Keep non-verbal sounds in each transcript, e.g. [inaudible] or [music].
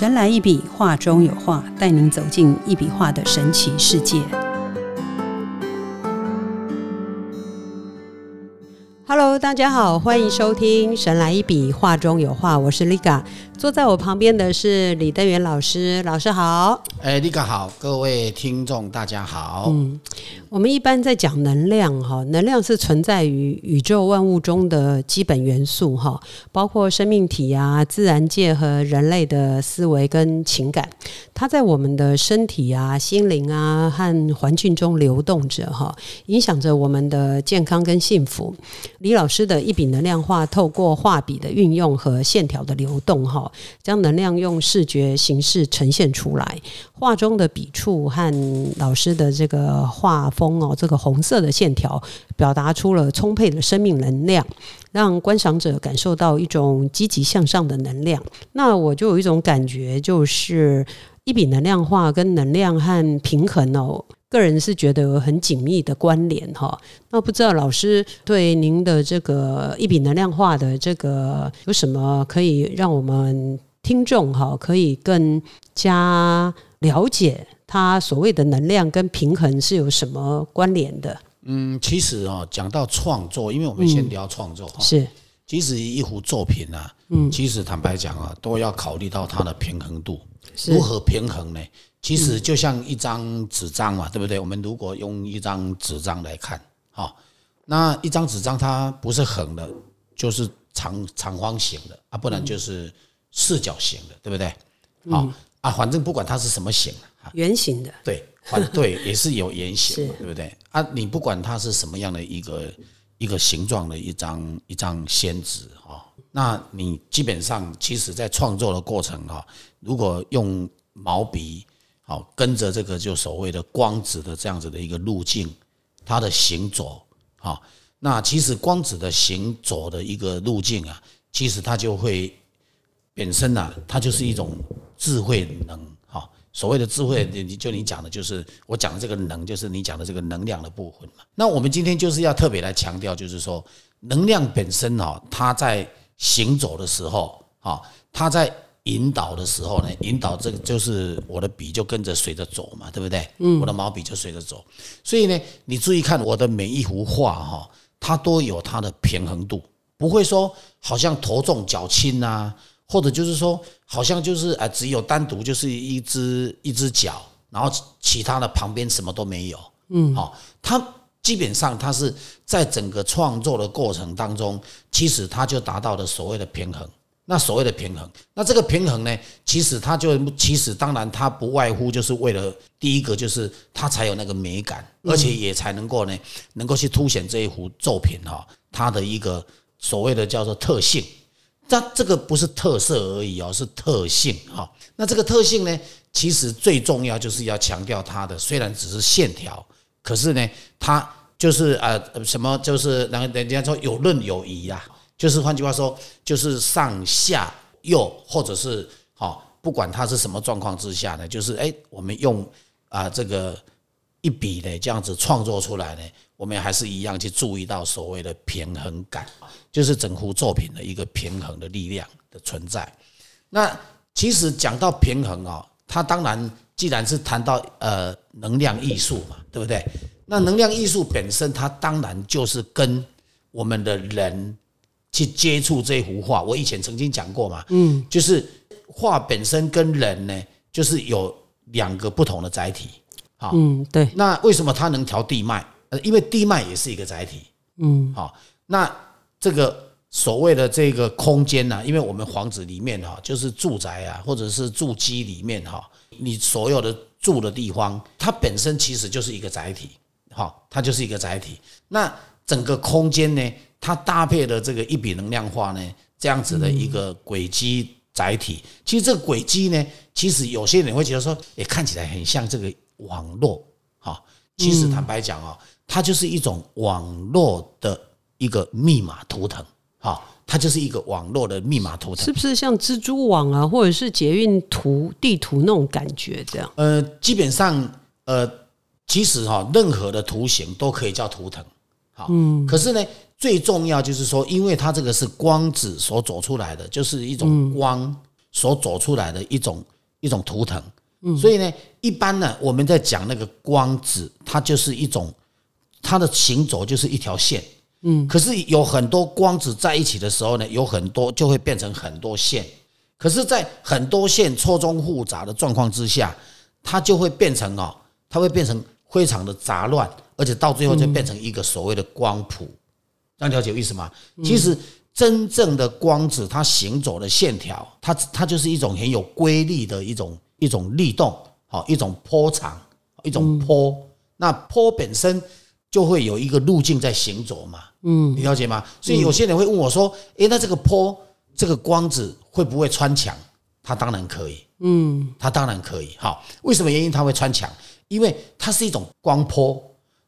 神来一笔，画中有画，带您走进一笔画的神奇世界。大家好，欢迎收听《神来一笔，画中有画》，我是 Liga。坐在我旁边的是李登元老师，老师好。哎，Liga 好，各位听众大家好。嗯，我们一般在讲能量哈，能量是存在于宇宙万物中的基本元素哈，包括生命体啊、自然界和人类的思维跟情感，它在我们的身体啊、心灵啊和环境中流动着哈，影响着我们的健康跟幸福。李老师的一笔能量画，透过画笔的运用和线条的流动哈。将能量用视觉形式呈现出来，画中的笔触和老师的这个画风哦，这个红色的线条表达出了充沛的生命能量，让观赏者感受到一种积极向上的能量。那我就有一种感觉，就是一笔能量画跟能量和平衡哦。个人是觉得很紧密的关联哈，那不知道老师对您的这个一笔能量化的这个有什么可以让我们听众哈可以更加了解它所谓的能量跟平衡是有什么关联的？嗯，其实哦，讲到创作，因为我们先聊创作哈，是，其实一幅作品啊，嗯，其实坦白讲啊，都要考虑到它的平衡度，如何平衡呢？其实就像一张纸张嘛，对不对？我们如果用一张纸张来看，哈，那一张纸张它不是横的，就是长长方形的啊，不然就是四角形的，对不对？好啊，反正不管它是什么形啊，圆形的，对，反对也是有圆形，对不对？啊，你不管它是什么样的一个一个形状的一张一张宣纸哈，那你基本上其实在创作的过程哈，如果用毛笔。好，跟着这个就所谓的光子的这样子的一个路径，它的行走，好，那其实光子的行走的一个路径啊，其实它就会本身呐，它就是一种智慧能，哈，所谓的智慧，就你讲的就是我讲的这个能，就是你讲的这个能量的部分嘛。那我们今天就是要特别来强调，就是说能量本身哈，它在行走的时候，哈，它在。引导的时候呢，引导这个就是我的笔就跟着随着走嘛，对不对？嗯，我的毛笔就随着走，所以呢，你注意看我的每一幅画哈，它都有它的平衡度，不会说好像头重脚轻啊，或者就是说好像就是啊只有单独就是一只一只脚，然后其他的旁边什么都没有，嗯，好，它基本上它是在整个创作的过程当中，其实它就达到了所谓的平衡。那所谓的平衡，那这个平衡呢？其实它就其实当然它不外乎就是为了第一个就是它才有那个美感，而且也才能够呢能够去凸显这一幅作品哈它的一个所谓的叫做特性。但这个不是特色而已哦，是特性哈。那这个特性呢，其实最重要就是要强调它的虽然只是线条，可是呢它就是呃什么就是然后人家说有论有疑呀。就是换句话说，就是上下右，或者是好，不管它是什么状况之下呢，就是哎，我们用啊这个一笔呢这样子创作出来呢，我们还是一样去注意到所谓的平衡感，就是整幅作品的一个平衡的力量的存在。那其实讲到平衡啊，它当然既然是谈到呃能量艺术嘛，对不对？那能量艺术本身，它当然就是跟我们的人。去接触这幅画，我以前曾经讲过嘛，嗯，就是画本身跟人呢，就是有两个不同的载体，好，嗯，对。那为什么它能调地脉？呃，因为地脉也是一个载体，嗯，好。那这个所谓的这个空间呢，因为我们房子里面哈，就是住宅啊，或者是住基里面哈，你所有的住的地方，它本身其实就是一个载体，好，它就是一个载体。那整个空间呢？它搭配的这个一笔能量化呢，这样子的一个轨迹载体，其实这个轨迹呢，其实有些人会觉得说，也看起来很像这个网络，哈，其实坦白讲哦，它就是一种网络的一个密码图腾，哈，它就是一个网络的密码图腾，是不是像蜘蛛网啊，或者是捷运图地图那种感觉这样？呃，基本上，呃，其实哈，任何的图形都可以叫图腾，好，嗯，可是呢。最重要就是说，因为它这个是光子所走出来的，就是一种光，所走出来的一种一种图腾。所以呢，一般呢，我们在讲那个光子，它就是一种它的行走就是一条线。嗯，可是有很多光子在一起的时候呢，有很多就会变成很多线。可是，在很多线错综复杂的状况之下，它就会变成哦，它会变成非常的杂乱，而且到最后就变成一个所谓的光谱。这样了解意思吗？其实真正的光子，它行走的线条，它它就是一种很有规律的一种一种律动，好一种波长，一种波。那波本身就会有一个路径在行走嘛。嗯，你了解吗？所以有些人会问我说：“诶，那这个波，这个光子会不会穿墙？”它当然可以。嗯，它当然可以。好，为什么原因它会穿墙？因为它是一种光波。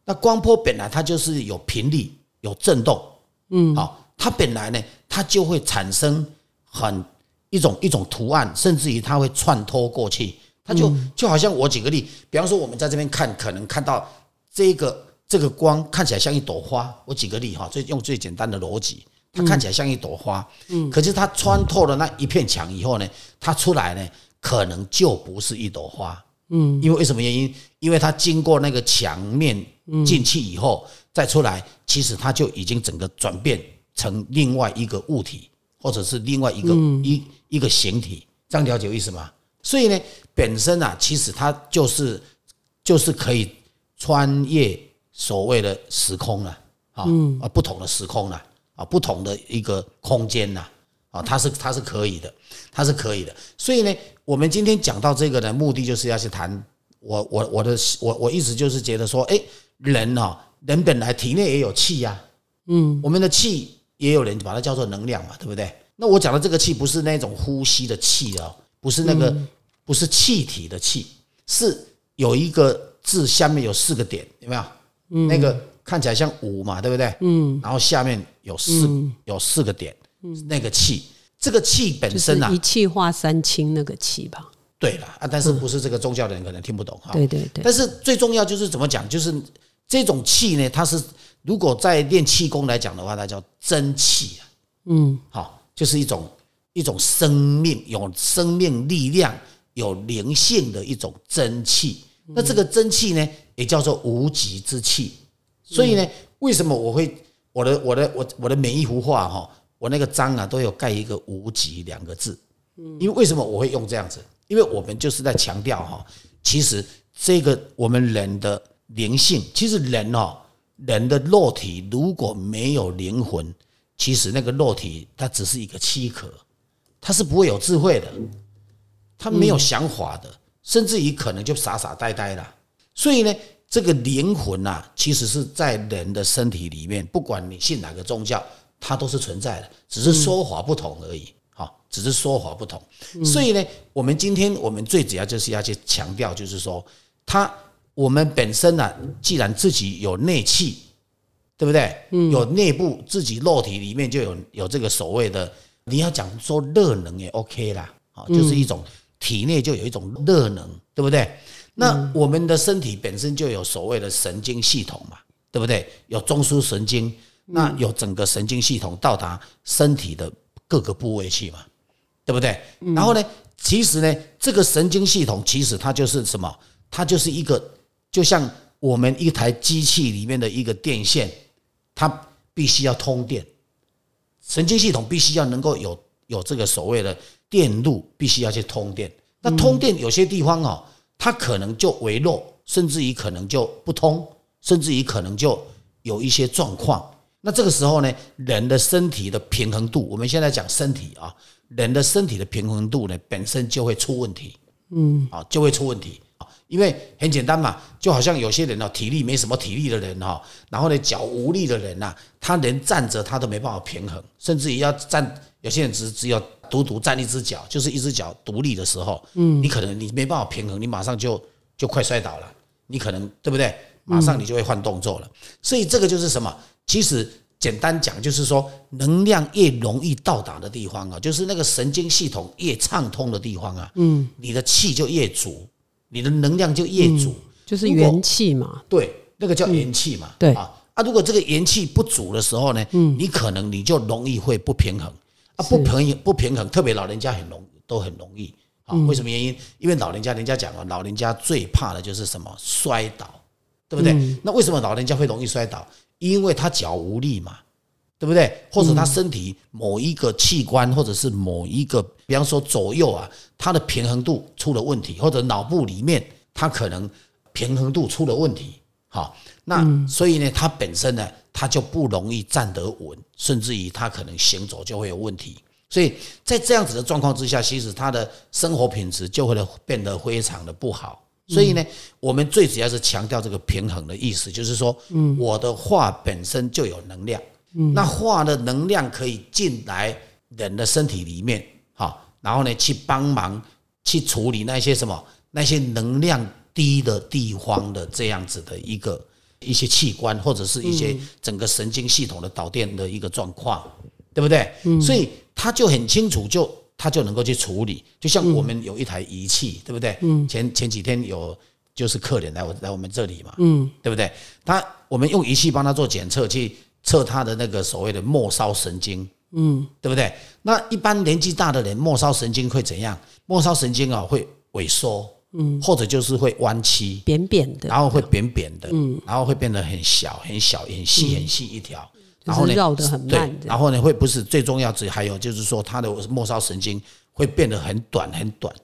那光波本来它就是有频率。有震动，嗯，好，它本来呢，它就会产生很一种一种图案，甚至于它会串脱过去，它就就好像我举个例，比方说我们在这边看，可能看到这个这个光看起来像一朵花，我举个例哈，最用最简单的逻辑，它看起来像一朵花，嗯，可是它穿透了那一片墙以后呢，它出来呢，可能就不是一朵花，嗯，因为为什么原因？因为它经过那个墙面进去以后。再出来，其实它就已经整个转变成另外一个物体，或者是另外一个一一个形体，这样了解意思吗？所以呢，本身啊，其实它就是就是可以穿越所谓的时空了啊啊，不同的时空了啊，不同的一个空间呐啊，它是它是可以的，它是可以的。所以呢，我们今天讲到这个呢，目的就是要去谈我我我的我我一直就是觉得说，哎，人哦。人本来体内也有气呀，嗯，我们的气也有人把它叫做能量嘛，对不对？那我讲的这个气不是那种呼吸的气哦，不是那个，不是气体的气，是有一个字下面有四个点，有没有？嗯，那个看起来像五嘛，对不对？嗯，然后下面有四有四个点，嗯，那个气，这个气本身啊，一气化三清那个气吧？对了啊，但是不是这个宗教的人可能听不懂哈？对对对。但是最重要就是怎么讲，就是。这种气呢，它是如果在练气功来讲的话，它叫真气啊。嗯，好，就是一种一种生命，有生命力量、有灵性的一种真气。那这个真气呢，也叫做无极之气。所以呢，为什么我会我的我的我我的每一幅画哈，我那个章啊都有盖一个无极两个字。嗯，因为为什么我会用这样子？因为我们就是在强调哈，其实这个我们人的。灵性其实人哦，人的肉体如果没有灵魂，其实那个肉体它只是一个躯壳，它是不会有智慧的，它没有想法的，甚至于可能就傻傻呆呆了。所以呢，这个灵魂呐，其实是在人的身体里面，不管你信哪个宗教，它都是存在的，只是说法不同而已。好，只是说法不同。所以呢，我们今天我们最主要就是要去强调，就是说它。我们本身呢，既然自己有内气，对不对？嗯，有内部自己肉体里面就有有这个所谓的，你要讲说热能也 OK 啦，啊，就是一种体内就有一种热能，对不对？那我们的身体本身就有所谓的神经系统嘛，对不对？有中枢神经，那有整个神经系统到达身体的各个部位去嘛，对不对？然后呢，其实呢，这个神经系统其实它就是什么？它就是一个。就像我们一台机器里面的一个电线，它必须要通电，神经系统必须要能够有有这个所谓的电路，必须要去通电。那通电有些地方哦，它可能就微弱，甚至于可能就不通，甚至于可能就有一些状况。那这个时候呢，人的身体的平衡度，我们现在讲身体啊，人的身体的平衡度呢，本身就会出问题，嗯，啊，就会出问题啊。因为很简单嘛，就好像有些人哦，体力没什么体力的人哈，然后呢脚无力的人呐，他连站着他都没办法平衡，甚至于要站，有些人只只有独独站一只脚，就是一只脚独立的时候，嗯，你可能你没办法平衡，你马上就就快摔倒了，你可能对不对？马上你就会换动作了。所以这个就是什么？其实简单讲就是说，能量越容易到达的地方啊，就是那个神经系统越畅通的地方啊，嗯，你的气就越足。你的能量就越足，就是元气嘛。对，那个叫元气嘛。对啊，啊，如果这个元气不足的时候呢，嗯，你可能你就容易会不平衡啊，不平衡不平衡，特别老人家很容都很容易。啊，为什么原因？因为老人家人家讲了，老人家最怕的就是什么摔倒，对不对？那为什么老人家会容易摔倒？因为他脚无力嘛，对不对？或者他身体某一个器官，或者是某一个，比方说左右啊，他的平衡度出了问题，或者脑部里面他可能平衡度出了问题。好，那所以呢，他本身呢，他就不容易站得稳，甚至于他可能行走就会有问题。所以在这样子的状况之下，其实他的生活品质就会变得非常的不好。所以呢，我们最主要是强调这个平衡的意思，就是说，我的话本身就有能量，那话的能量可以进来人的身体里面，好，然后呢，去帮忙去处理那些什么那些能量低的地方的这样子的一个一些器官，或者是一些整个神经系统的导电的一个状况。对不对？所以他就很清楚，就他就能够去处理。就像我们有一台仪器，对不对？嗯前前几天有就是客人来我来我们这里嘛，嗯对不对？他我们用仪器帮他做检测，去测他的那个所谓的末梢神经，嗯，对不对？那一般年纪大的人，末梢神经会怎样？末梢神经啊会萎缩，嗯，或者就是会弯曲，扁扁的，然后会扁扁的，嗯，然后会变得很小、很小、很细、很细一条。然后呢，绕得很慢。然后呢，会不是最重要，只还有就是说，他的末梢神经会变得很短很短。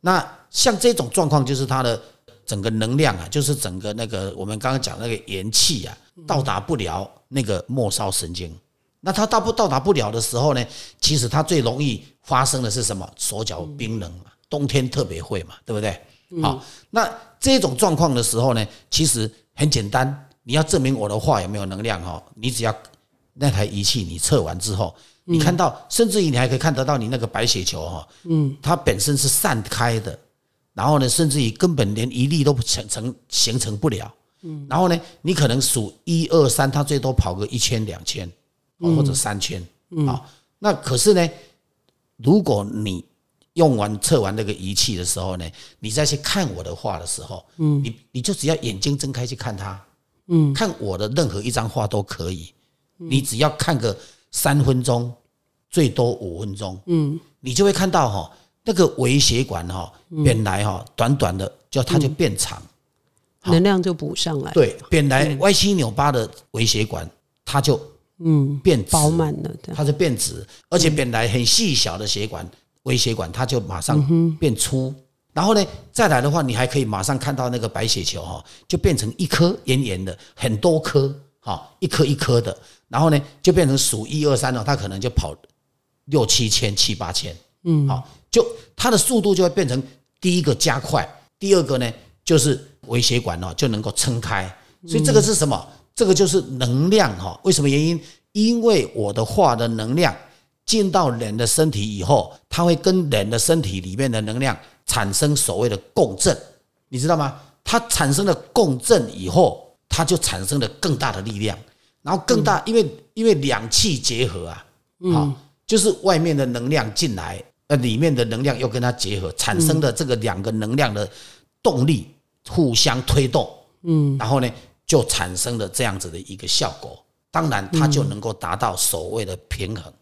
那像这种状况，就是他的整个能量啊，就是整个那个我们刚刚讲那个元气啊，到达不了那个末梢神经。那他到不到达不了的时候呢，其实他最容易发生的是什么？手脚冰冷嘛，冬天特别会嘛，对不对？好，那这种状况的时候呢，其实很简单，你要证明我的话有没有能量哈，你只要。那台仪器你测完之后，你看到，甚至于你还可以看得到你那个白血球哈，嗯，它本身是散开的，然后呢，甚至于根本连一粒都成成形成不了，嗯，然后呢，你可能数一二三，它最多跑个一千两千，或者三千，啊，那可是呢，如果你用完测完那个仪器的时候呢，你再去看我的画的时候，嗯，你你就只要眼睛睁开去看它，嗯，看我的任何一张画都可以。你只要看个三分钟，最多五分钟，嗯，你就会看到哈，那个微血管哈，本来哈短短的，就它就变长，能量就补上来。对，本来歪七扭八的微血管，它就嗯变饱满了，它就变直，而且本来很细小的血管，微血管它就马上变粗。然后呢，再来的话，你还可以马上看到那个白血球哈，就变成一颗圆圆的，很多颗哈，一颗一颗的。然后呢，就变成数一二三了，它可能就跑六七千、七八千，嗯，好，就它的速度就会变成第一个加快，第二个呢就是微血管哦就能够撑开，所以这个是什么？这个就是能量哈。为什么原因？因为我的话的能量进到人的身体以后，它会跟人的身体里面的能量产生所谓的共振，你知道吗？它产生了共振以后，它就产生了更大的力量。然后更大，因为因为两气结合啊，好，就是外面的能量进来，呃，里面的能量又跟它结合，产生的这个两个能量的动力互相推动，嗯，然后呢，就产生了这样子的一个效果。当然，它就能够达到所谓的平衡。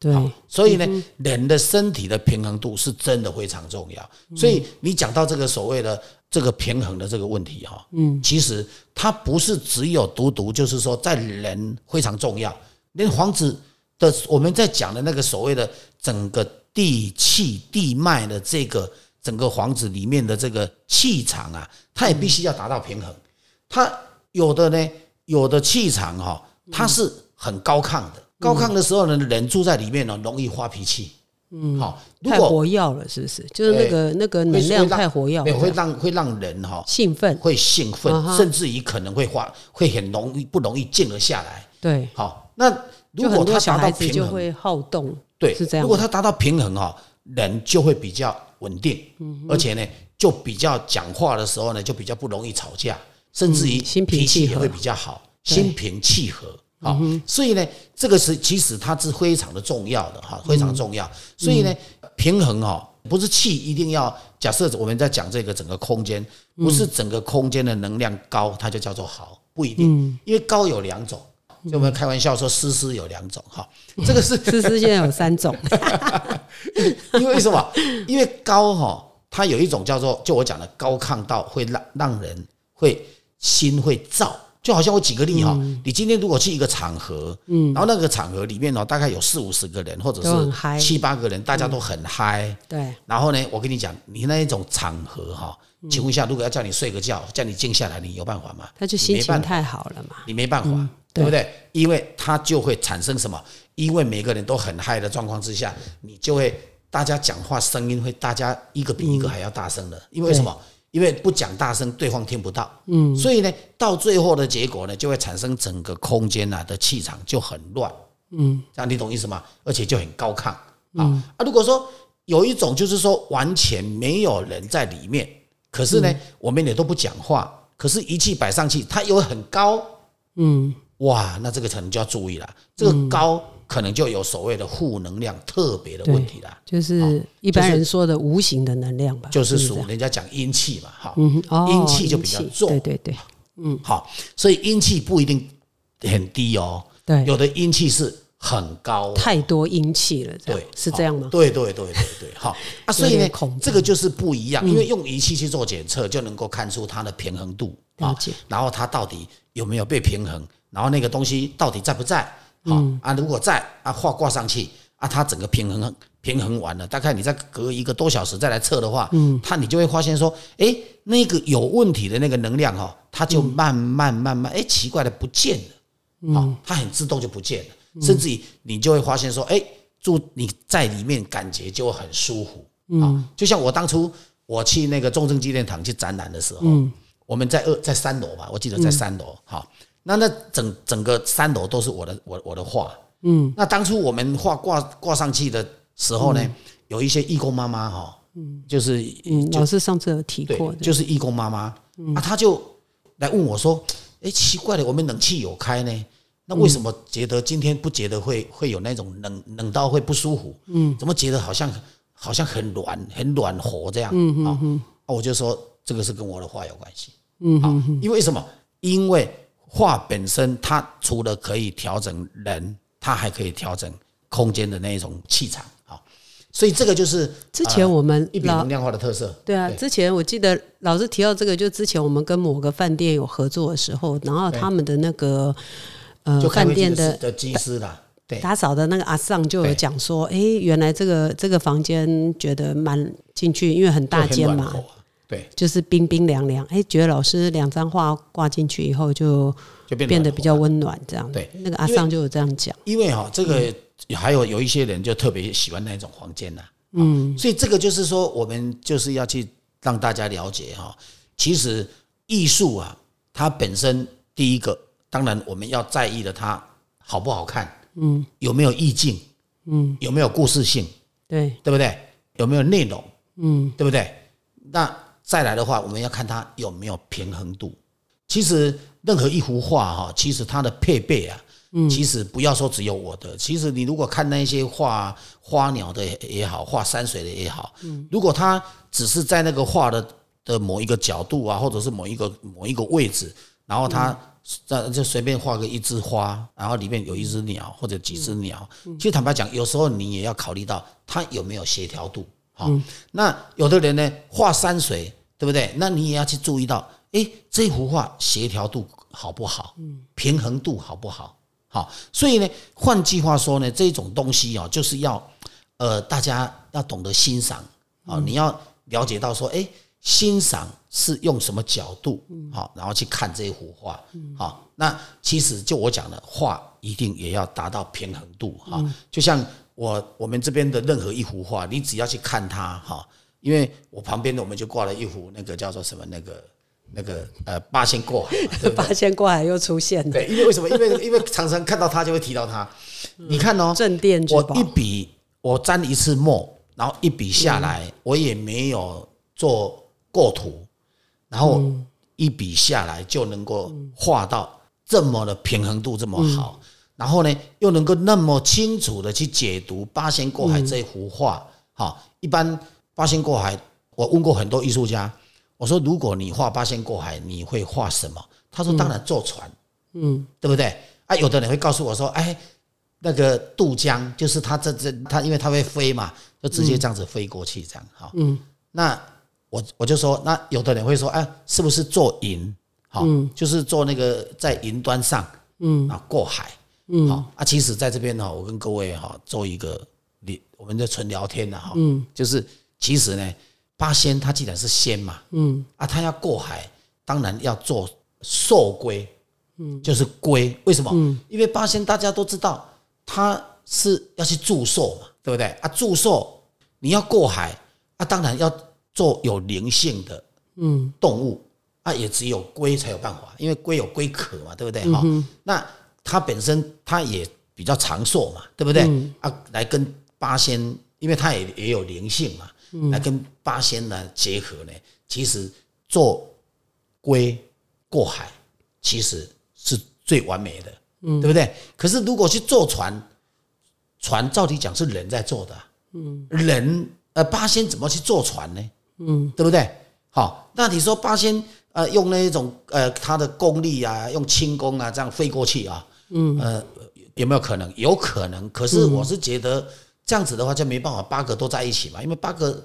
对，所以呢，人的身体的平衡度是真的非常重要。所以你讲到这个所谓的这个平衡的这个问题哈，嗯，其实它不是只有独独就是说在人非常重要，连房子的我们在讲的那个所谓的整个地气地脉的这个整个房子里面的这个气场啊，它也必须要达到平衡。它有的呢，有的气场哈，它是很高亢的。高亢的时候呢，人住在里面呢，容易发脾气。嗯，好，太活跃了，是不是？就是那个那个能量太活跃，会让会让人哈兴奋，会兴奋，甚至于可能会发，会很容易不容易静得下来。对，好，那如果他达到平衡，就会好动。对，是这样。如果他达到平衡哈，人就会比较稳定，而且呢，就比较讲话的时候呢，就比较不容易吵架，甚至于脾气也会比较好，心平气和。好，所以呢，这个是其实它是非常的重要的哈，非常重要。所以呢，平衡哈，不是气一定要假设我们在讲这个整个空间，不是整个空间的能量高，它就叫做好，不一定。因为高有两种，就我们开玩笑说，丝丝有两种哈，这个是 [laughs] 丝丝现在有三种，[laughs] 因为什么？因为高哈，它有一种叫做，就我讲的高亢到会让让人会心会燥。就好像我举个例哈，你今天如果去一个场合，嗯，然后那个场合里面呢，大概有四五十个人，或者是七八个人，大家都很嗨，对。然后呢，我跟你讲，你那一种场合哈，请问一下，如果要叫你睡个觉，叫你静下来，你有办法吗？他就心情太好了嘛，你没办法，对。不对？因为他就会产生什么？因为每个人都很嗨的状况之下，你就会大家讲话声音会大家一个比一个还要大声的，因为什么？因为不讲大声，对方听不到。嗯，所以呢，到最后的结果呢，就会产生整个空间啊的气场就很乱。嗯，这样你懂意思吗？而且就很高亢。啊啊，如果说有一种就是说完全没有人在里面，可是呢，我们也都不讲话，可是仪器摆上去，它又很高。嗯，哇，那这个可能就要注意了。这个高。可能就有所谓的负能量特别的问题了，就是一般人说的无形的能量吧，就是属人家讲阴气嘛，哈，阴气就比较重，对对对，嗯，好，所以阴气不一定很低哦，对，有的阴气是很高，太多阴气了，对，是这样吗？对对对对对，好。[laughs] 啊，所以呢，这个就是不一样，因为用仪器去做检测，就能够看出它的平衡度了解，然后它到底有没有被平衡，然后那个东西到底在不在。好啊，如果在啊画挂上去啊，它整个平衡平衡完了，大概你再隔一个多小时再来测的话，嗯，它你就会发现说，哎，那个有问题的那个能量哈，它就慢慢慢慢，哎，奇怪的不见了，好，它很自动就不见了，甚至于你就会发现说，哎，住你在里面感觉就很舒服，嗯，就像我当初我去那个重症纪念堂去展览的时候，嗯，我们在二在三楼吧，我记得在三楼，好。那那整整个三楼都是我的我我的画，嗯，那当初我们画挂挂上去的时候呢，有一些义工妈妈哈，嗯，就是嗯，老师上次有提过，就是义工妈妈，啊，他就来问我说，哎，奇怪了，我们冷气有开呢，那为什么觉得今天不觉得会会有那种冷冷到会不舒服？嗯，怎么觉得好像好像很暖很暖和这样？嗯嗯嗯，啊，我就说这个是跟我的画有关系，嗯嗯，因为什么？因为画本身，它除了可以调整人，它还可以调整空间的那种气场啊。所以这个就是之前我们一笔能量化的特色。对啊，之前我记得老师提到这个，就之前我们跟某个饭店有合作的时候，然后他们的那个呃饭店的的技师啦，对打扫的那个阿尚就有讲说，哎，原来这个这个房间觉得蛮进去，因为很大间嘛。对，就是冰冰凉凉，哎，觉得老师两张画挂进去以后，就就变得比较温暖，这样。对，那个阿桑就有这样讲。因为哈，这个还有有一些人就特别喜欢那种房间呐，嗯，所以这个就是说，我们就是要去让大家了解哈，其实艺术啊，它本身第一个，当然我们要在意的它好不好看，嗯，有没有意境，嗯，有没有故事性，对，对不对？有没有内容，嗯，对不对？那再来的话，我们要看它有没有平衡度。其实任何一幅画哈，其实它的配备啊，其实不要说只有我的。其实你如果看那些画花鸟的也好，画山水的也好，如果它只是在那个画的的某一个角度啊，或者是某一个某一个位置，然后它那就随便画个一枝花，然后里面有一只鸟或者几只鸟。其实坦白讲，有时候你也要考虑到它有没有协调度。好，那有的人呢画山水。对不对？那你也要去注意到，哎，这幅画协调度好不好？嗯，平衡度好不好？好，所以呢，换句话说呢，这种东西哦，就是要，呃，大家要懂得欣赏啊，你要了解到说，哎，欣赏是用什么角度？好，然后去看这幅画。好，那其实就我讲的，画一定也要达到平衡度哈。就像我我们这边的任何一幅画，你只要去看它哈。因为我旁边的我们就挂了一幅那个叫做什么那个那个呃八仙过海，[laughs] 八仙过海又出现了。对，因为为什么？因为因为常常看到他就会提到他。你看哦，镇店我一笔我沾一次墨，然后一笔下来，我也没有做构图，然后一笔下来就能够画到这么的平衡度这么好，然后呢又能够那么清楚的去解读八仙过海这幅画。哈，一般。八仙过海，我问过很多艺术家，我说如果你画八仙过海，你会画什么？他说当然坐船，嗯，对不对？啊，有的人会告诉我说，哎，那个渡江，就是它这这它因为它会飞嘛，就直接这样子飞过去，这样哈。嗯，那我我就说，那有的人会说，哎，是不是坐云？好，就是坐那个在云端上，嗯。啊过海，嗯。好啊，其实在这边呢，我跟各位哈做一个聊，我们在纯聊天的哈，嗯，就是其实呢，八仙他既然是仙嘛，嗯啊，他要过海，当然要做寿龟，嗯，就是龟，为什么？嗯，因为八仙大家都知道，他是要去祝寿嘛，对不对？啊，祝寿你要过海，啊，当然要做有灵性的，嗯，动物。啊，也只有龟才有办法，因为龟有龟壳嘛，对不对？哈，那它本身它也比较长寿嘛，对不对？啊，来跟八仙，因为它也也有灵性嘛，来跟八仙呢结合呢，其实做龟过海其实是最完美的，对不对？可是如果去坐船，船照理讲是人在做的，嗯，人呃八仙怎么去坐船呢？嗯，对不对？好，那你说八仙？呃，用那一种呃，他的功力啊，用轻功啊，这样飞过去啊，嗯，呃，有没有可能？有可能。可是我是觉得这样子的话就没办法，八个都在一起嘛，因为八个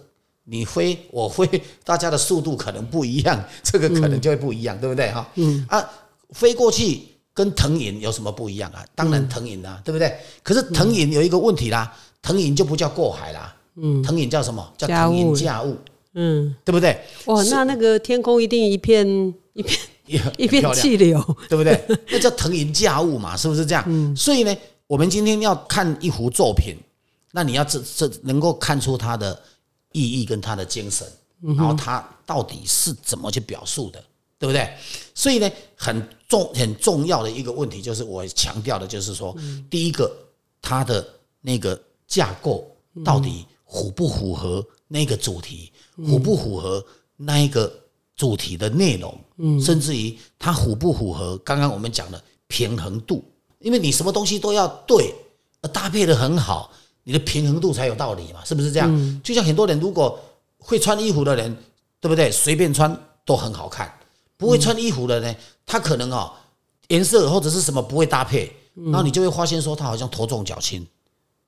你飞我飞，[laughs] 大家的速度可能不一样，[laughs] 这个可能就会不一样，对不对哈？嗯啊，飞过去跟腾云有什么不一样啊？当然腾云啊，对不对？可是腾云有一个问题啦，腾云就不叫过海啦，嗯，腾云叫什么叫腾云驾雾？嗯，对不对？哇，那那个天空一定一片 [laughs] 一片一片气流，对不对？那叫腾云驾雾嘛，是不是这样？嗯。所以呢，我们今天要看一幅作品，那你要这这能够看出它的意义跟它的精神，然后它到底是怎么去表述的，对不对？所以呢，很重很重要的一个问题就是我强调的，就是说，第一个，它的那个架构到底符不符合那个主题？符不符合那一个主题的内容？嗯，甚至于它符不符合刚刚我们讲的平衡度？因为你什么东西都要对，搭配的很好，你的平衡度才有道理嘛，是不是这样？就像很多人如果会穿衣服的人，对不对？随便穿都很好看。不会穿衣服的呢，他可能哦颜色或者是什么不会搭配，然后你就会发现说他好像头重脚轻，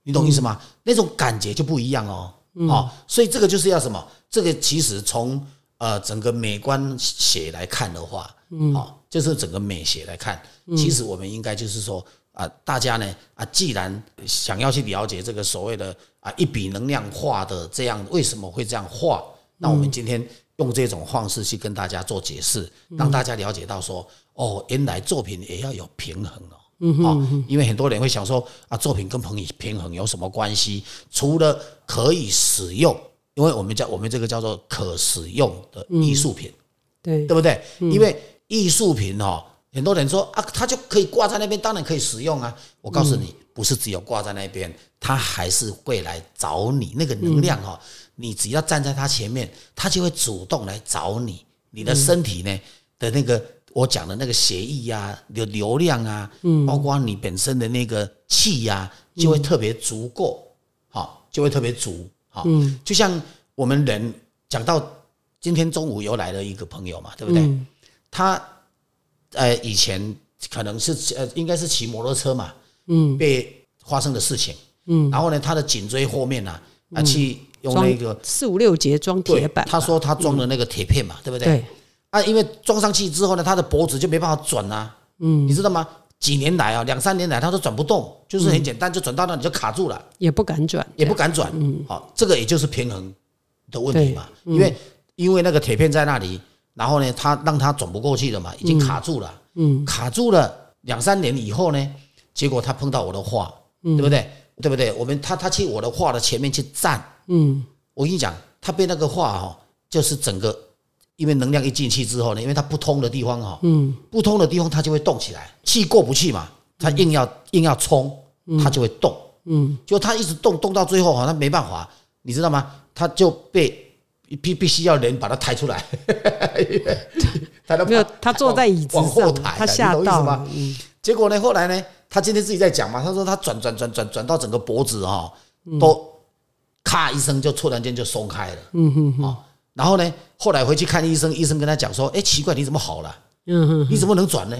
你懂意思吗？那种感觉就不一样哦。哦，所以这个就是要什么？这个其实从呃整个美观学来看的话，嗯，好，就是整个美学来看，其实我们应该就是说啊，大家呢啊，既然想要去了解这个所谓的啊一笔能量画的这样为什么会这样画，那我们今天用这种方式去跟大家做解释，让大家了解到说，哦，原来作品也要有平衡哦。嗯哼，因为很多人会想说啊，作品跟朋友平衡有什么关系？除了可以使用，因为我们叫我们这个叫做可使用的艺术品，对对不对？因为艺术品哦，很多人说啊，它就可以挂在那边，当然可以使用啊。我告诉你，不是只有挂在那边，它还是会来找你。那个能量哈，你只要站在它前面，它就会主动来找你。你的身体呢的那个。我讲的那个协议呀，流流量啊，嗯，包括你本身的那个气呀，就会特别足够，好，就会特别足，好，嗯，就像我们人讲到今天中午又来了一个朋友嘛，对不对？他呃以前可能是呃应该是骑摩托车嘛，嗯，被发生的事情，嗯，然后呢，他的颈椎后面呢，啊，去用那个四五六节装铁板，他说他装的那个铁片嘛，对不对？对。啊，因为装上去之后呢，他的脖子就没办法转啊，嗯，你知道吗？几年来啊，两三年来他都转不动，就是很简单，就转到那里就卡住了，也不敢转，也不敢转，嗯，好，这个也就是平衡的问题嘛，因为因为那个铁片在那里，然后呢，他让他转不过去了嘛，已经卡住了，嗯，卡住了两三年以后呢，结果他碰到我的画，对不对？对不对？我们他他去我的画的前面去站，嗯，我跟你讲，他被那个画哈，就是整个。因为能量一进去之后呢，因为它不通的地方哈，嗯，不通的地方它就会动起来，气过不去嘛，它硬要硬要冲，它就会动，嗯，就它一直动动到最后哈，它没办法，你知道吗？它就被必必须要人把他抬出来，[laughs] 抬到没有，他坐在椅子上，他吓到吗？结果呢，后来呢，他今天自己在讲嘛，他说他转转转转转到整个脖子哈，都咔一声就突然间就松开了，嗯哼哼。然后呢，后来回去看医生，医生跟他讲说：“哎，奇怪，你怎么好了？嗯哼，你怎么能转呢？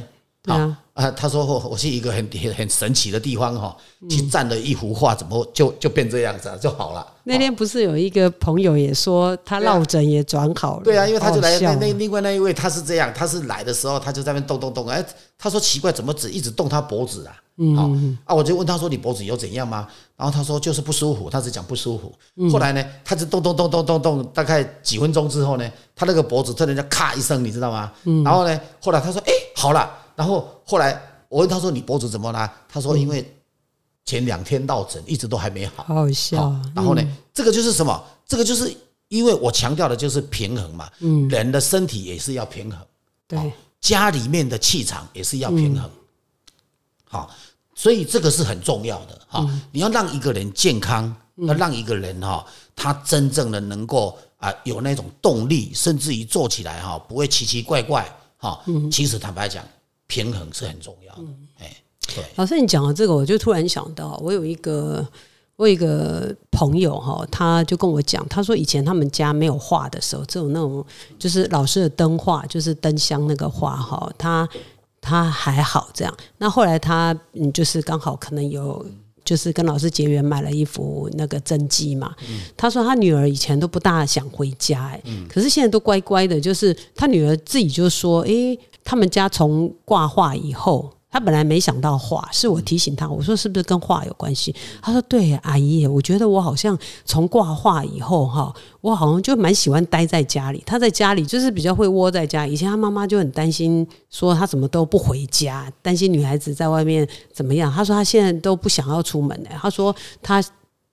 啊啊，他说我我去一个很很很神奇的地方哈，去站了一幅画，怎么就就变这样子啊就好了？那天不是有一个朋友也说他落枕也转好了，对啊，因为他就来那那另外那一位他是这样，他是来的时候他就在那边动动动，哎，他说奇怪，怎么只一直动他脖子啊？好啊，我就问他说你脖子有怎样吗？然后他说就是不舒服，他只讲不舒服。后来呢，他就动动动动动动，大概几分钟之后呢，他那个脖子突然间咔一声，你知道吗？然后呢，后来他说哎好了，然后后来我问他说你脖子怎么了？他说因为前两天落枕，一直都还没好。好好笑然后呢，这个就是什么？这个就是因为我强调的就是平衡嘛，嗯，人的身体也是要平衡，对，家里面的气场也是要平衡，好，所以这个是很重要的哈。你要让一个人健康，要让一个人哈，他真正的能够啊有那种动力，甚至于做起来哈不会奇奇怪怪哈。其实坦白讲，平衡是很重要的，哎，对，老师，你讲到这个，我就突然想到，我有一个我有一个朋友哈，他就跟我讲，他说以前他们家没有画的时候，只有那种就是老师的灯画，就是灯箱那个画哈，他他还好这样。那后来他嗯，就是刚好可能有。就是跟老师结缘买了一幅那个真迹嘛，他说他女儿以前都不大想回家、哎、可是现在都乖乖的，就是他女儿自己就说，诶、他们家从挂画以后，他本来没想到画，是我提醒他，我说是不是跟画有关系？他说对，阿姨，我觉得我好像从挂画以后哈，我好像就蛮喜欢待在家里。他在家里就是比较会窝在家，以前他妈妈就很担心，说他怎么都不回家，担心女孩子在外面怎么样。他说他现在都不想要出门了，他说他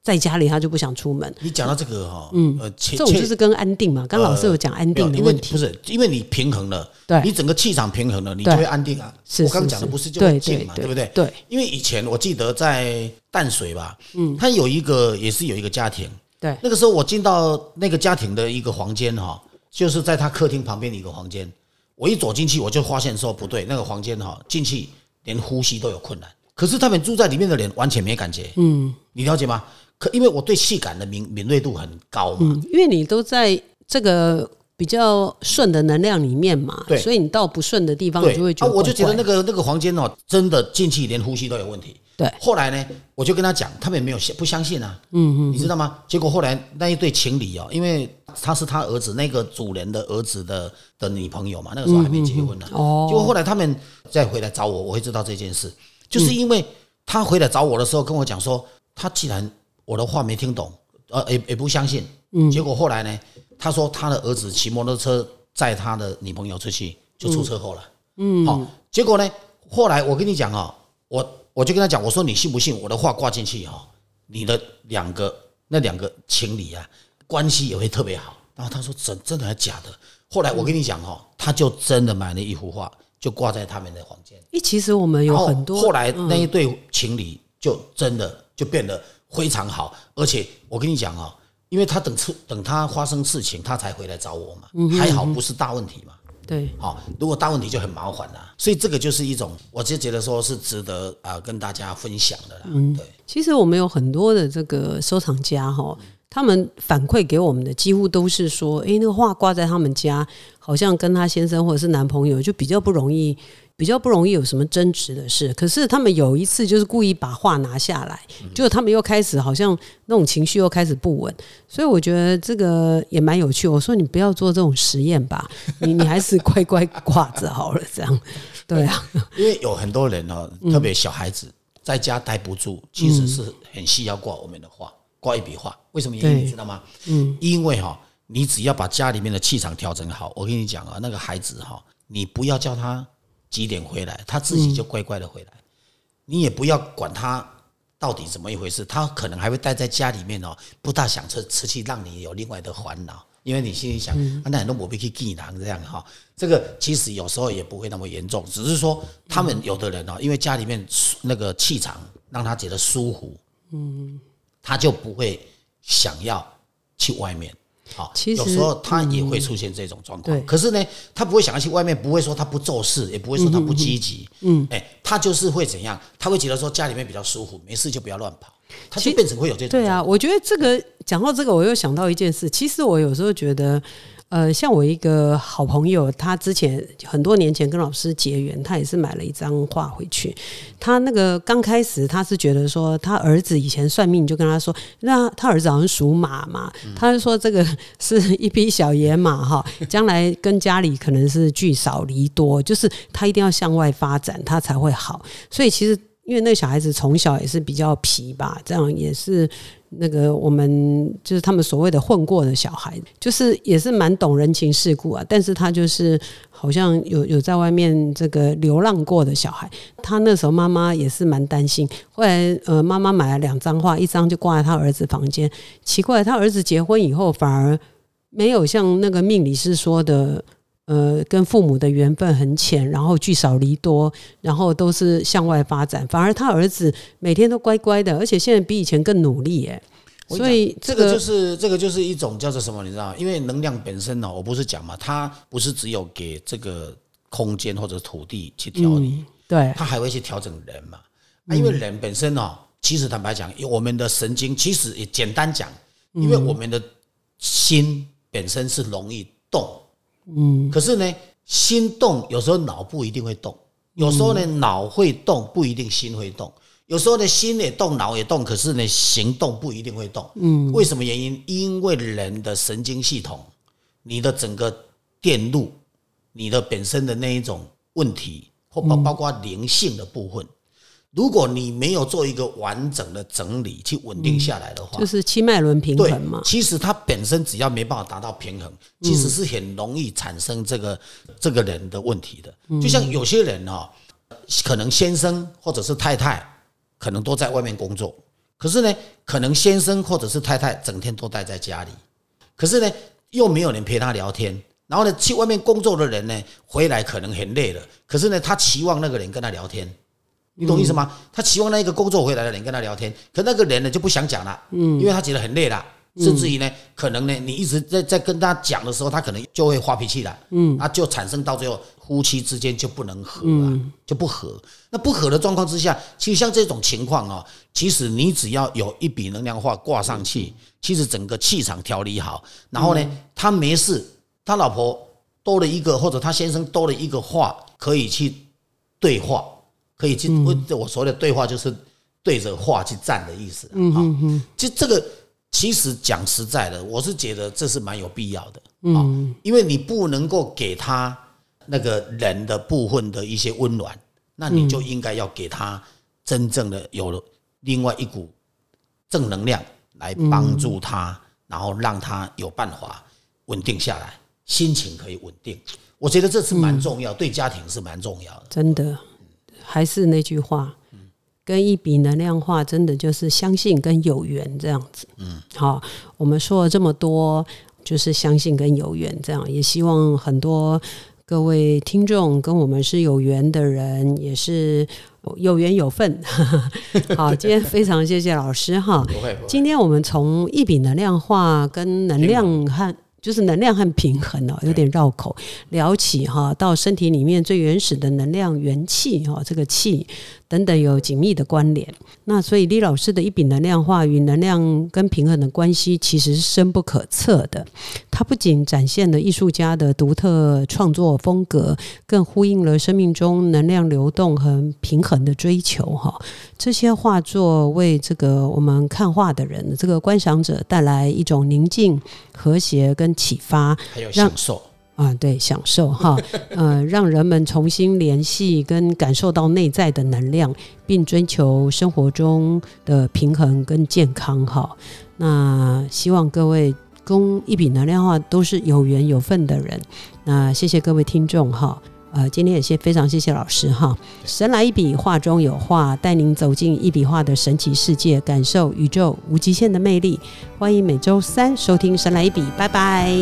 在家里他就不想出门。你讲到这个哈，嗯，呃，切这种就是跟安定嘛，刚老师有讲安定的问题。不，是因为你平衡了，对。你整个气场平衡了，你就会安定啊。是我刚讲的不是就静嘛，对对不对？对，因为以前我记得在淡水吧，嗯，他有一个也是有一个家庭，对。那个时候我进到那个家庭的一个房间哈，就是在他客厅旁边的一个房间，我一走进去我就发现说不对，那个房间哈进去连呼吸都有困难，可是他们住在里面的人完全没感觉，嗯，你了解吗？可因为我对气感的敏敏锐度很高嘛，嗯，因为你都在这个比较顺的能量里面嘛，对。所以你到不顺的地方，你就会觉得我就觉得那个那个房间哦，真的进去连呼吸都有问题。对。后来呢，我就跟他讲，他们也没有相不相信啊，嗯嗯，你知道吗？结果后来那一对情侣哦，因为他是他儿子那个主人的儿子的的女朋友嘛，那个时候还没结婚呢、哦。结果后来他们再回来找我，我会知道这件事，就是因为他回来找我的时候跟我讲说，他既然我的话没听懂，呃，也也不相信，嗯，结果后来呢，他说他的儿子骑摩托车载他的女朋友出去，就出车祸了。嗯，好、结果呢，后来我跟你讲哦，我我就跟他讲，我说你信不信我的话挂进去哈、你的两个那两个情侣啊，关系也会特别好。然后他说真真的还假的？后来我跟你讲哦，他就真的买了一幅画，就挂在他们的房间。诶，其实我们有很多嗯后来那一对情侣就真的就变得非常好，而且我跟你讲哦，因为他等出等他发生事情，他才回来找我嘛，嗯还好不是大问题嘛。对好、如果大问题就很麻烦啦，所以这个就是一种，我就觉得说是值得啊、跟大家分享的啦。嗯对，其实我们有很多的这个收藏家哈，他们反馈给我们的几乎都是说，诶，那个画挂在他们家，好像跟他先生或者是男朋友就比较不容易。比较不容易有什么争执的事，可是他们有一次就是故意把画拿下来，结果他们又开始好像那种情绪又开始不稳，所以我觉得这个也蛮有趣。我说你不要做这种实验吧，[laughs] 你你还是乖乖挂着好了，这样 [laughs] 对啊，因为有很多人哦，特别小孩子在家待不住，其实是很需要挂我们的画，挂一笔画。为什么原因对你知道吗？嗯，因为哈、你只要把家里面的气场调整好，我跟你讲啊，那个孩子哈、你不要叫他几点回来，他自己就乖乖的回来，你也不要管他到底怎么一回事，他可能还会待在家里面哦，不大想出出去，让你有另外的烦恼。因为你心里想，啊、那很多我必去技能这样哈，这个其实有时候也不会那么严重，只是说他们有的人哦，因为家里面舒那个气场让他觉得舒服，嗯，他就不会想要去外面。好，其实有时候他也会出现这种状况，对可是呢，他不会想要去外面，不会说他不做事，也不会说他不积极，嗯，哎，他就是会怎样？他会觉得说家里面比较舒服，没事就不要乱跑，他就变成会有这种对啊，我觉得这个讲到这个，我又想到一件事。其实我有时候觉得，呃，像我一个好朋友，他之前很多年前跟老师结缘，他也是买了一张画回去。他那个刚开始他是觉得说，他儿子以前算命就跟他说，那他儿子好像属马嘛，他就说这个是 [laughs] 一匹小野马哈，将来跟家里可能是聚少离多，就是他一定要向外发展，他才会好。所以其实因为那小孩子从小也是比较皮吧，这样也是。那个我们就是他们所谓的混过的小孩，就是也是蛮懂人情世故啊。但是他就是好像有有在外面这个流浪过的小孩。他那时候妈妈也是蛮担心。后来呃，妈妈买了两张画，一张就挂在他儿子房间。奇怪，他儿子结婚以后反而没有像那个命理师说的。呃，跟父母的缘分很浅，然后聚少离多，然后都是向外发展。反而他儿子每天都乖乖的，而且现在比以前更努力，哎。所以这个就是这个就是一种叫做什么，你知道吗？因为能量本身呢，我不是讲嘛，它不是只有给这个空间或者土地去调理，对，它还会去调整人嘛。啊，因为人本身哦，其实坦白讲，我们的神经其实也简单讲，因为我们的心本身是容易动。嗯，可是呢，心动有时候脑不一定会动，有时候呢脑会动，不一定心会动。有时候呢心也动，脑也动，可是呢行动不一定会动。嗯，为什么原因？因为人的神经系统，你的整个电路，你的本身的那一种问题，或包包括灵性的部分。如果你没有做一个完整的整理去稳定下来的话，就是七脉轮平衡嘛。其实它本身只要没办法达到平衡，其实是很容易产生这个这个人的问题的。就像有些人哈，可能先生或者是太太可能都在外面工作，可是呢，可能先生或者是太太整天都待在家里，可是呢，又没有人陪他聊天。然后呢，去外面工作的人呢，回来可能很累了，可是呢，他期望那个人跟他聊天。你懂意思吗？他期望那一个工作回来的人跟他聊天，可那个人呢就不想讲了，嗯，因为他觉得很累了，甚至于呢，可能呢，你一直在在跟他讲的时候，他可能就会发脾气了，嗯，那就产生到最后夫妻之间就不能和了，就不和。那不和的状况之下，其实像这种情况啊，其实你只要有一笔能量化挂上去，其实整个气场调理好，然后呢，他没事，他老婆多了一个或者他先生多了一个话可以去对话。可以进，我我所谓的对话就是对着话去站的意思。嗯嗯嗯，就这个其实讲实在的，我是觉得这是蛮有必要的。嗯，因为你不能够给他那个人的部分的一些温暖，那你就应该要给他真正的有了另外一股正能量来帮助他，然后让他有办法稳定下来，心情可以稳定。我觉得这是蛮重要，对家庭是蛮重要的。真的。还是那句话，跟一笔能量化，真的就是相信跟有缘这样子。嗯，好，我们说了这么多，就是相信跟有缘这样，也希望很多各位听众跟我们是有缘的人，也是有缘有份。[laughs] 好，今天非常谢谢老师哈。今天我们从一笔能量化跟能量和。就是能量和平衡哦，有点绕口。聊起哈，到身体里面最原始的能量元气哈，这个气。等等有紧密的关联，那所以李老师的一笔能量化与能量跟平衡的关系其实是深不可测的。它不仅展现了艺术家的独特创作风格，更呼应了生命中能量流动和平衡的追求。哈，这些画作为这个我们看画的人，这个观赏者带来一种宁静、和谐跟启发，还有享受。啊，对，享受哈，[laughs] 呃，让人们重新联系跟感受到内在的能量，并追求生活中的平衡跟健康哈。那希望各位供一笔能量话都是有缘有份的人。那谢谢各位听众哈，呃，今天也谢非常谢谢老师哈。神来一笔，画中有画，带您走进一笔画的神奇世界，感受宇宙无极限的魅力。欢迎每周三收听《神来一笔》，拜拜。